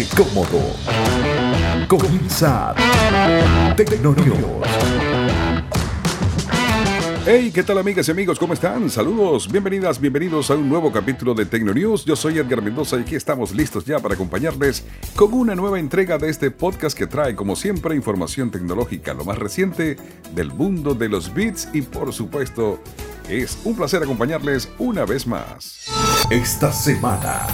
Ponte cómodo. Comienza Tecnonews. Hey, ¿qué tal amigas y amigos? ¿Cómo están? Saludos, bienvenidas, bienvenidos a un nuevo capítulo de Tecnonews. Yo soy Edgar Mendoza y aquí estamos listos ya para acompañarles con una nueva entrega de este podcast que trae, como siempre, información tecnológica, lo más reciente del mundo de los bits y, por supuesto, es un placer acompañarles una vez más. Esta semana.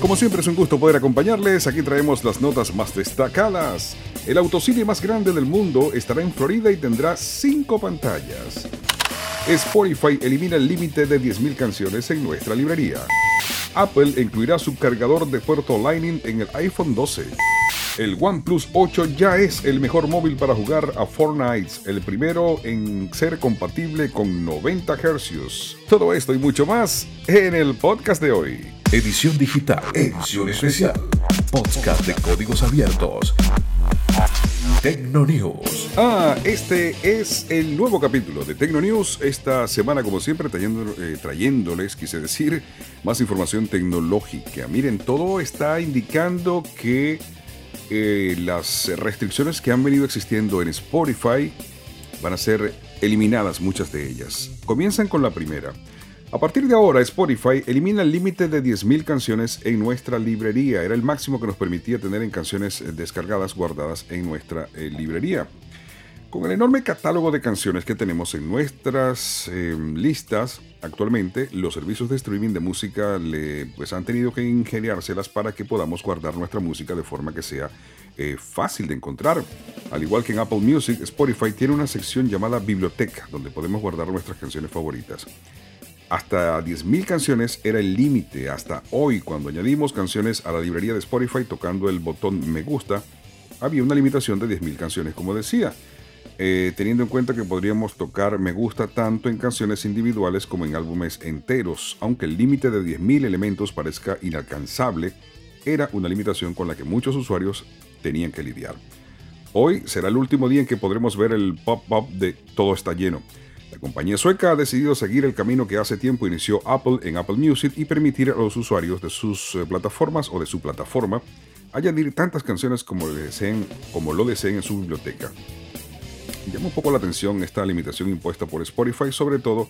Como siempre es un gusto poder acompañarles, aquí traemos las notas más destacadas. El autocine más grande del mundo estará en Florida y tendrá cinco pantallas. Spotify elimina el límite de 10.000 canciones en nuestra librería. Apple incluirá su cargador de puerto Lightning en el iPhone 12. El OnePlus 8 ya es el mejor móvil para jugar a Fortnite, el primero en ser compatible con 90 Hz. Todo esto y mucho más en el podcast de hoy. Edición digital. Edición especial. Podcast de códigos abiertos. Tecnonews. Ah, este es el nuevo capítulo de Tecnonews. Esta semana, como siempre, trayendo, eh, trayéndoles, quise decir, más información tecnológica. Miren, todo está indicando que eh, las restricciones que han venido existiendo en Spotify van a ser eliminadas, muchas de ellas. Comienzan con la primera. A partir de ahora, Spotify elimina el límite de 10.000 canciones en nuestra librería. Era el máximo que nos permitía tener en canciones descargadas guardadas en nuestra eh, librería. Con el enorme catálogo de canciones que tenemos en nuestras em, listas, actualmente los servicios de streaming de música le, pues, han tenido que ingeniárselas para que podamos guardar nuestra música de forma que sea eh, fácil de encontrar. Al igual que en Apple Music, Spotify tiene una sección llamada Biblioteca, donde podemos guardar nuestras canciones favoritas. Hasta 10.000 canciones era el límite hasta hoy cuando añadimos canciones a la librería de Spotify tocando el botón me gusta. Había una limitación de 10.000 canciones, como decía. Eh, teniendo en cuenta que podríamos tocar me gusta tanto en canciones individuales como en álbumes enteros, aunque el límite de 10.000 elementos parezca inalcanzable, era una limitación con la que muchos usuarios tenían que lidiar. Hoy será el último día en que podremos ver el pop-up de todo está lleno. La compañía sueca ha decidido seguir el camino que hace tiempo inició Apple en Apple Music y permitir a los usuarios de sus eh, plataformas o de su plataforma añadir tantas canciones como, deseen, como lo deseen en su biblioteca. Llama un poco la atención esta limitación impuesta por Spotify, sobre todo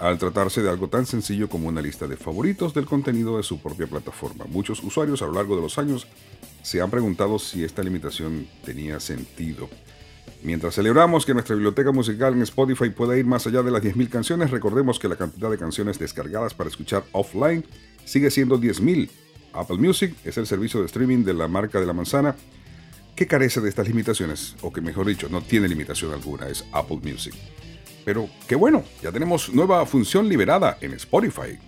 al tratarse de algo tan sencillo como una lista de favoritos del contenido de su propia plataforma. Muchos usuarios a lo largo de los años se han preguntado si esta limitación tenía sentido. Mientras celebramos que nuestra biblioteca musical en Spotify pueda ir más allá de las 10.000 canciones, recordemos que la cantidad de canciones descargadas para escuchar offline sigue siendo 10.000. Apple Music es el servicio de streaming de la marca de la manzana que carece de estas limitaciones, o que mejor dicho, no tiene limitación alguna, es Apple Music. Pero qué bueno, ya tenemos nueva función liberada en Spotify.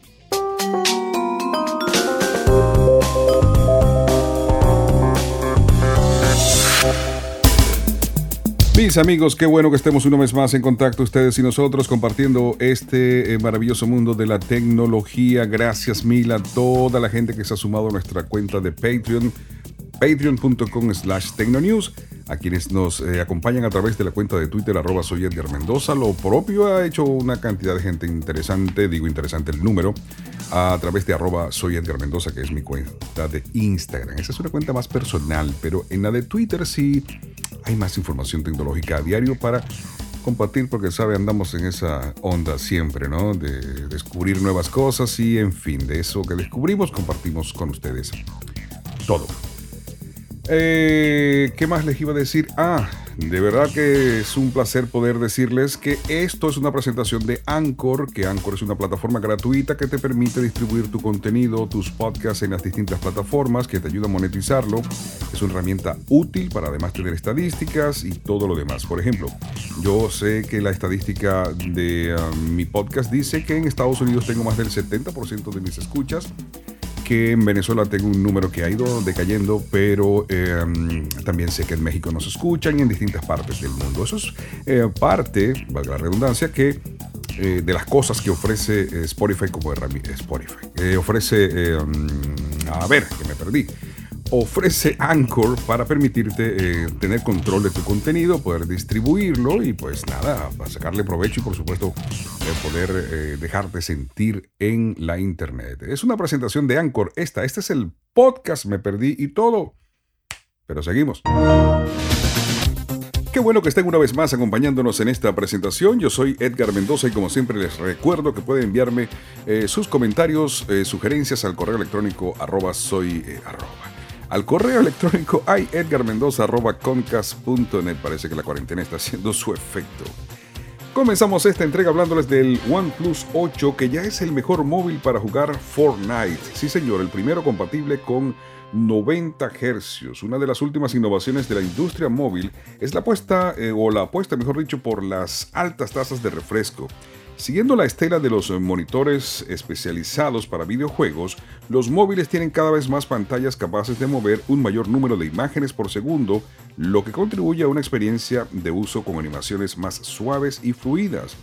Mis amigos, qué bueno que estemos una vez más en contacto ustedes y nosotros compartiendo este eh, maravilloso mundo de la tecnología. Gracias mil a toda la gente que se ha sumado a nuestra cuenta de Patreon patreon.com slash tecnonews, a quienes nos eh, acompañan a través de la cuenta de Twitter arroba soy Edgar Mendoza. Lo propio ha hecho una cantidad de gente interesante, digo interesante el número, a través de arroba soy Edgar Mendoza, que es mi cuenta de Instagram. Esa es una cuenta más personal, pero en la de Twitter sí hay más información tecnológica a diario para compartir porque sabe andamos en esa onda siempre, ¿no? De descubrir nuevas cosas y en fin, de eso que descubrimos compartimos con ustedes todo. Eh, ¿Qué más les iba a decir? Ah, de verdad que es un placer poder decirles que esto es una presentación de Anchor, que Anchor es una plataforma gratuita que te permite distribuir tu contenido, tus podcasts en las distintas plataformas, que te ayuda a monetizarlo. Es una herramienta útil para además tener estadísticas y todo lo demás. Por ejemplo, yo sé que la estadística de um, mi podcast dice que en Estados Unidos tengo más del 70% de mis escuchas que en Venezuela tengo un número que ha ido decayendo, pero em, también sé que en México nos escuchan y en distintas partes del mundo. Eso es eh, parte, valga la redundancia, que eh, de las cosas que ofrece eh, Spotify como herramienta. Spotify. ofrece, em, a ver, que me perdí ofrece Anchor para permitirte eh, tener control de tu contenido, poder distribuirlo y pues nada, para sacarle provecho y por supuesto eh, poder eh, dejarte sentir en la internet. Es una presentación de Anchor esta, este es el podcast, me perdí y todo, pero seguimos. Qué bueno que estén una vez más acompañándonos en esta presentación. Yo soy Edgar Mendoza y como siempre les recuerdo que pueden enviarme sus comentarios, sugerencias al correo electrónico soy al correo electrónico hay edgarmendoza.concas.net. Parece que la cuarentena está haciendo su efecto. Comenzamos esta entrega hablándoles del OnePlus 8, que ya es el mejor móvil para jugar Fortnite. Sí, señor, el primero compatible con 90 Hz. Una de las últimas innovaciones de la industria móvil es la apuesta, eh, o la apuesta, mejor dicho, por las altas tasas de refresco. Siguiendo la estela de los monitores especializados para videojuegos, los móviles tienen cada vez más pantallas capaces de mover un mayor número de imágenes por segundo, lo que contribuye a una experiencia de uso con animaciones más suaves y fluidas.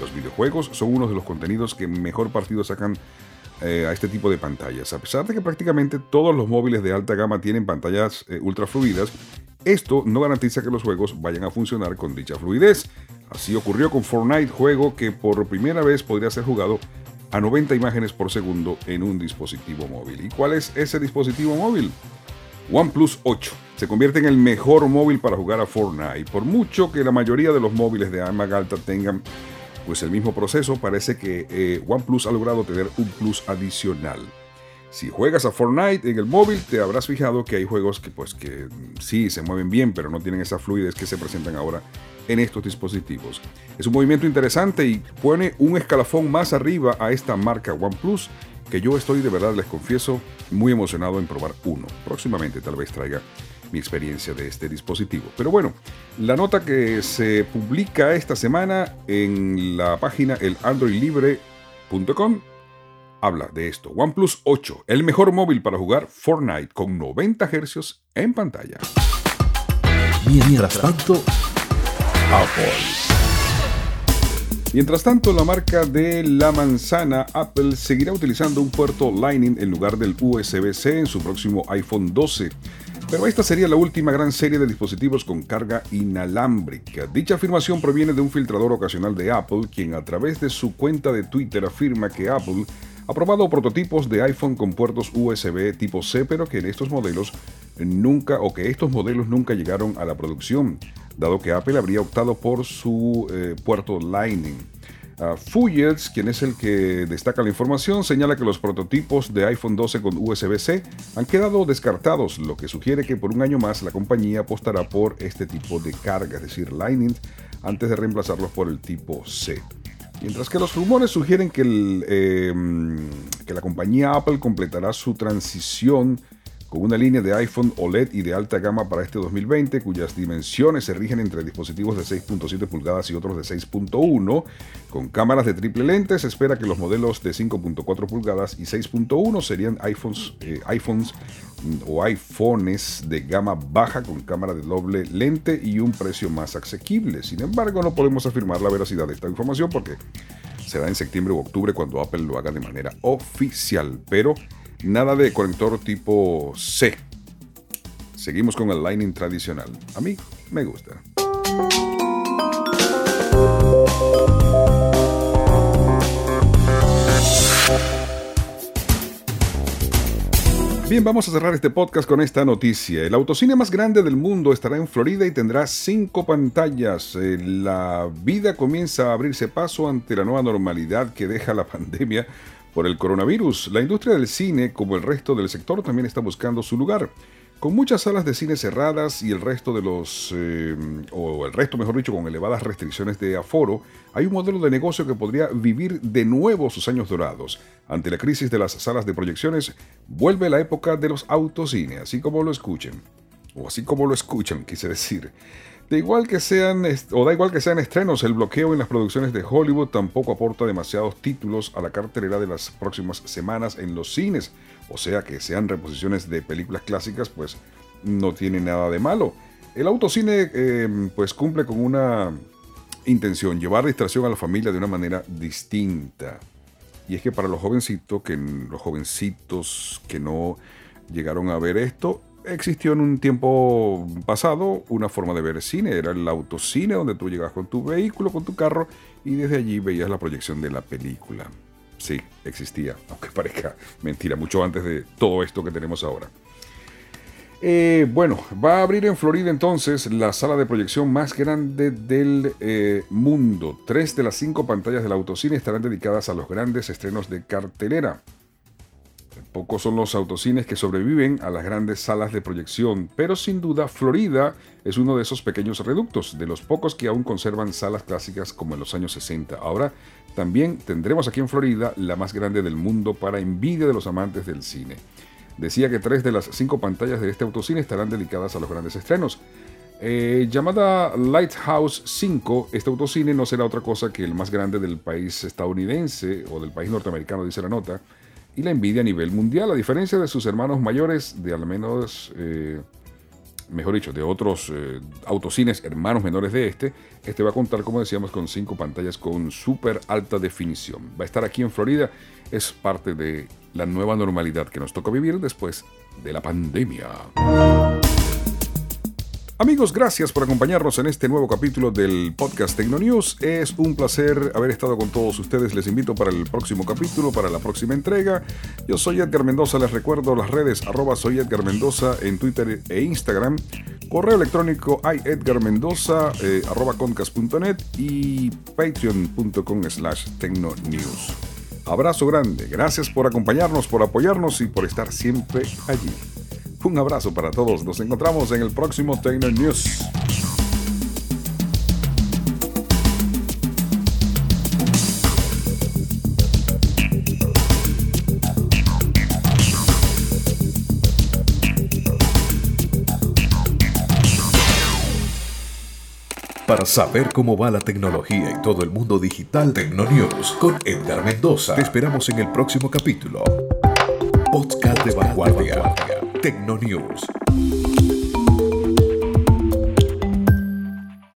Los videojuegos son uno de los contenidos que mejor partido sacan eh, a este tipo de pantallas. A pesar de que prácticamente todos los móviles de alta gama tienen pantallas eh, ultra fluidas, esto no garantiza que los juegos vayan a funcionar con dicha fluidez. Así ocurrió con Fortnite, juego que por primera vez podría ser jugado a 90 imágenes por segundo en un dispositivo móvil. ¿Y cuál es ese dispositivo móvil? OnePlus 8 se convierte en el mejor móvil para jugar a Fortnite. Por mucho que la mayoría de los móviles de gama alta tengan pues el mismo proceso, parece que eh, OnePlus ha logrado tener un plus adicional. Si juegas a Fortnite en el móvil, te habrás fijado que hay juegos que pues que sí se mueven bien, pero no tienen esa fluidez que se presentan ahora en estos dispositivos. Es un movimiento interesante y pone un escalafón más arriba a esta marca OnePlus que yo estoy de verdad, les confieso, muy emocionado en probar uno. Próximamente tal vez traiga mi experiencia de este dispositivo. Pero bueno, la nota que se publica esta semana en la página elandroidlibre.com habla de esto. OnePlus 8, el mejor móvil para jugar Fortnite con 90 Hz en pantalla. Mientras tanto, Apple. Mientras tanto, la marca de la manzana Apple seguirá utilizando un puerto Lightning en lugar del USB-C en su próximo iPhone 12. Pero esta sería la última gran serie de dispositivos con carga inalámbrica. Dicha afirmación proviene de un filtrador ocasional de Apple, quien a través de su cuenta de Twitter afirma que Apple ha probado prototipos de iPhone con puertos USB tipo C, pero que en estos modelos nunca o que estos modelos nunca llegaron a la producción, dado que Apple habría optado por su eh, puerto Lightning. Uh, quien es el que destaca la información, señala que los prototipos de iPhone 12 con USB-C han quedado descartados, lo que sugiere que por un año más la compañía apostará por este tipo de carga, es decir, Lightning, antes de reemplazarlos por el tipo C. Mientras que los rumores sugieren que, em, que la compañía Apple completará su transición con una línea de iPhone OLED y de alta gama para este 2020, cuyas dimensiones se rigen entre dispositivos de 6.7 pulgadas y otros de 6.1. Con cámaras de triple lente, se espera que los modelos de 5.4 pulgadas y 6.1 serían iPhones, eh, iPhones mm, o iPhones de gama baja con cámara de doble lente y un precio más asequible. Sin embargo, no podemos afirmar la veracidad de esta información porque será en septiembre u octubre cuando Apple lo haga de manera oficial. Pero Nada de conector tipo C. Seguimos con el Lightning tradicional. A mí me gusta. Bien, vamos a cerrar este podcast con esta noticia. El autocine más grande del mundo estará en Florida y tendrá cinco pantallas. Eh, la vida comienza a abrirse paso ante la nueva normalidad que deja la pandemia por el coronavirus, la industria del cine, como el resto del sector, también está buscando su lugar. Con muchas salas de cine cerradas y el resto de los, eh, o el resto mejor dicho, con elevadas restricciones de aforo, hay un modelo de negocio que podría vivir de nuevo sus años dorados. Ante la crisis de las salas de proyecciones, vuelve la época de los autocines, así como lo escuchen. O así como lo escuchan, quise decir. Da igual que sean, o da igual que sean estrenos, el bloqueo en las producciones de Hollywood tampoco aporta demasiados títulos a la cartelera de las próximas semanas en los cines. O sea que sean reposiciones de películas clásicas, pues no tiene nada de malo. El autocine em, pues cumple con una intención, llevar distracción a la familia de una manera distinta. Y es que para los jovencitos que los jovencitos que no llegaron a ver esto, existió en un tiempo pasado una forma de ver cine, era el autocine donde tú llegas con tu vehículo, con tu carro y desde allí veías la proyección de la película. Sí, existía, aunque parezca mentira, mucho antes de todo esto que tenemos ahora. Eh, bueno, va a abrir en Florida entonces la sala de proyección más grande del eh, mundo. Tres de las cinco pantallas del autocine estarán dedicadas a los grandes estrenos de cartelera. Pocos son los autocines que sobreviven a las grandes salas de proyección, pero sin duda Florida es uno de esos pequeños reductos, de los pocos que aún conservan salas clásicas como en los años 60. Ahora también tendremos aquí en Florida la más grande del mundo para envidia de los amantes del cine. Decía que tres de las cinco pantallas de este autocine estarán dedicadas a los grandes estrenos. Eh, llamada Lighthouse 5, este autocine no será otra cosa que el más grande del país estadounidense o del país norteamericano, dice la nota y la envidia a nivel mundial, a diferencia de sus hermanos mayores, de al menos, eh, mejor dicho, de otros eh, autocines hermanos menores de este, este va a contar, como decíamos, con cinco pantallas con súper alta definición. Va a estar aquí en Florida, es parte de la nueva normalidad que nos toca vivir después de la pandemia. Amigos, gracias por acompañarnos en este nuevo capítulo del podcast Tecnonews. Es un placer haber estado con todos ustedes. Les invito para el próximo capítulo, para la próxima entrega. Yo soy Edgar Mendoza, les recuerdo las redes arroba soy Edgar Mendoza en Twitter e Instagram. Correo electrónico iedgarmendoza eh, arroba y patreon.com slash tecnonews. Abrazo grande, gracias por acompañarnos, por apoyarnos y por estar siempre allí. Un abrazo para todos. Nos encontramos en el próximo Tecno News. Para saber cómo va la tecnología y todo el mundo digital, Tecnonews con Edgar Mendoza. Te esperamos en el próximo capítulo. Podcast de vanguardia. Tecnonews.